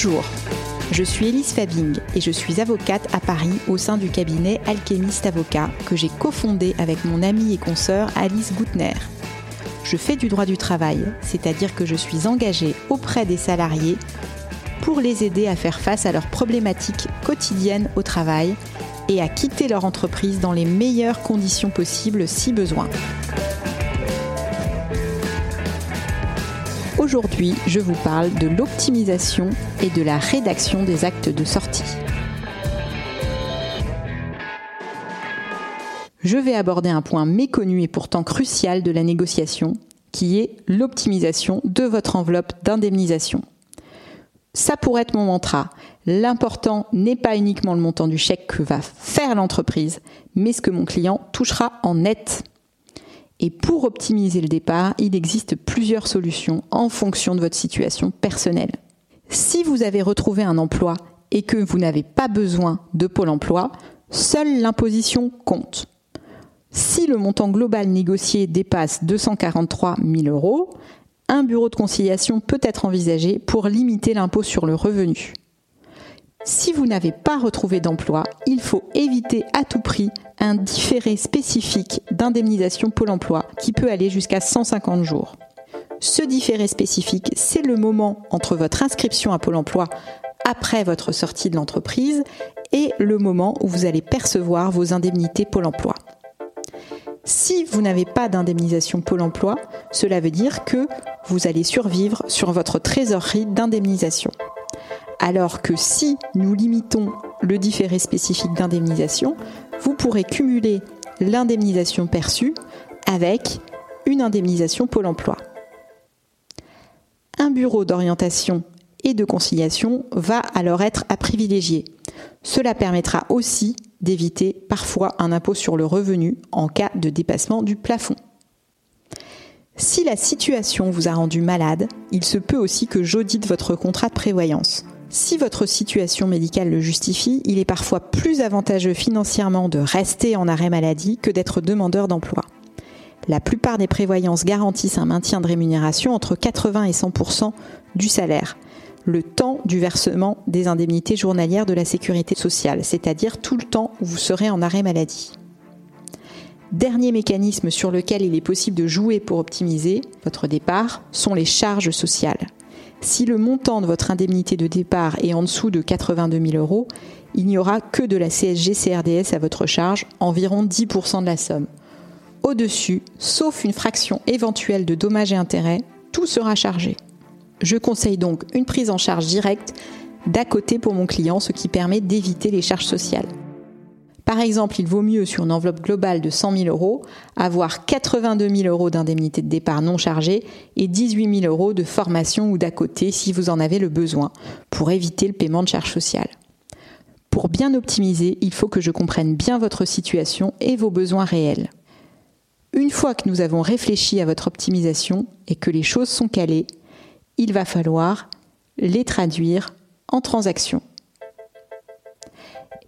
Bonjour, je suis Elise Fabing et je suis avocate à Paris au sein du cabinet Alchemist Avocat que j'ai cofondé avec mon amie et consoeur Alice Goutner. Je fais du droit du travail, c'est-à-dire que je suis engagée auprès des salariés pour les aider à faire face à leurs problématiques quotidiennes au travail et à quitter leur entreprise dans les meilleures conditions possibles si besoin. Aujourd'hui, je vous parle de l'optimisation et de la rédaction des actes de sortie. Je vais aborder un point méconnu et pourtant crucial de la négociation, qui est l'optimisation de votre enveloppe d'indemnisation. Ça pourrait être mon mantra. L'important n'est pas uniquement le montant du chèque que va faire l'entreprise, mais ce que mon client touchera en net. Et pour optimiser le départ, il existe plusieurs solutions en fonction de votre situation personnelle. Si vous avez retrouvé un emploi et que vous n'avez pas besoin de Pôle emploi, seule l'imposition compte. Si le montant global négocié dépasse 243 000 euros, un bureau de conciliation peut être envisagé pour limiter l'impôt sur le revenu. Si vous n'avez pas retrouvé d'emploi, il faut éviter à tout prix un différé spécifique d'indemnisation Pôle emploi qui peut aller jusqu'à 150 jours. Ce différé spécifique, c'est le moment entre votre inscription à Pôle emploi après votre sortie de l'entreprise et le moment où vous allez percevoir vos indemnités Pôle emploi. Si vous n'avez pas d'indemnisation Pôle emploi, cela veut dire que vous allez survivre sur votre trésorerie d'indemnisation. Alors que si nous limitons le différé spécifique d'indemnisation, vous pourrez cumuler l'indemnisation perçue avec une indemnisation Pôle emploi. Un bureau d'orientation et de conciliation va alors être à privilégier. Cela permettra aussi d'éviter parfois un impôt sur le revenu en cas de dépassement du plafond. Si la situation vous a rendu malade, il se peut aussi que j'audite votre contrat de prévoyance. Si votre situation médicale le justifie, il est parfois plus avantageux financièrement de rester en arrêt maladie que d'être demandeur d'emploi. La plupart des prévoyances garantissent un maintien de rémunération entre 80 et 100% du salaire, le temps du versement des indemnités journalières de la sécurité sociale, c'est-à-dire tout le temps où vous serez en arrêt maladie. Dernier mécanisme sur lequel il est possible de jouer pour optimiser votre départ sont les charges sociales. Si le montant de votre indemnité de départ est en dessous de 82 000 euros, il n'y aura que de la CSG CRDS à votre charge, environ 10% de la somme. Au-dessus, sauf une fraction éventuelle de dommages et intérêts, tout sera chargé. Je conseille donc une prise en charge directe d'à côté pour mon client, ce qui permet d'éviter les charges sociales. Par exemple, il vaut mieux sur une enveloppe globale de 100 000 euros avoir 82 000 euros d'indemnité de départ non chargée et 18 000 euros de formation ou d'à côté si vous en avez le besoin pour éviter le paiement de charges sociales. Pour bien optimiser, il faut que je comprenne bien votre situation et vos besoins réels. Une fois que nous avons réfléchi à votre optimisation et que les choses sont calées, il va falloir les traduire en transactions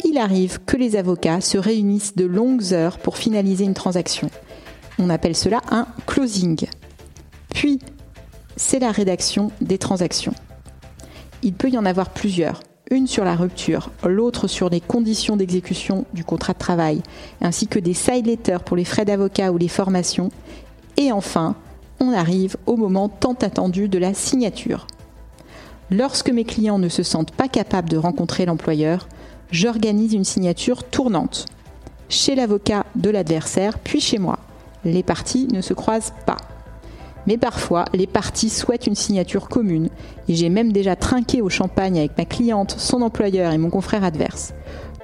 il arrive que les avocats se réunissent de longues heures pour finaliser une transaction. On appelle cela un closing. Puis, c'est la rédaction des transactions. Il peut y en avoir plusieurs. Une sur la rupture, l'autre sur les conditions d'exécution du contrat de travail, ainsi que des side letters pour les frais d'avocat ou les formations. Et enfin, on arrive au moment tant attendu de la signature. Lorsque mes clients ne se sentent pas capables de rencontrer l'employeur, j'organise une signature tournante. Chez l'avocat de l'adversaire, puis chez moi. Les parties ne se croisent pas. Mais parfois, les parties souhaitent une signature commune, et j'ai même déjà trinqué au champagne avec ma cliente, son employeur et mon confrère adverse.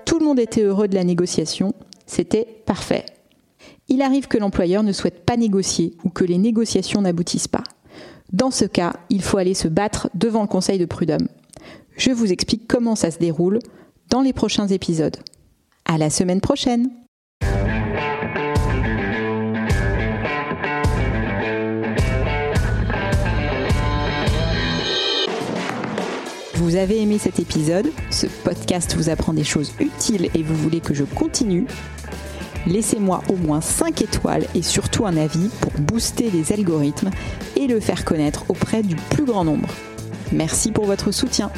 Tout le monde était heureux de la négociation, c'était parfait. Il arrive que l'employeur ne souhaite pas négocier ou que les négociations n'aboutissent pas. Dans ce cas, il faut aller se battre devant le conseil de prud'homme. Je vous explique comment ça se déroule, dans les prochains épisodes. À la semaine prochaine! Vous avez aimé cet épisode, ce podcast vous apprend des choses utiles et vous voulez que je continue? Laissez-moi au moins 5 étoiles et surtout un avis pour booster les algorithmes et le faire connaître auprès du plus grand nombre. Merci pour votre soutien.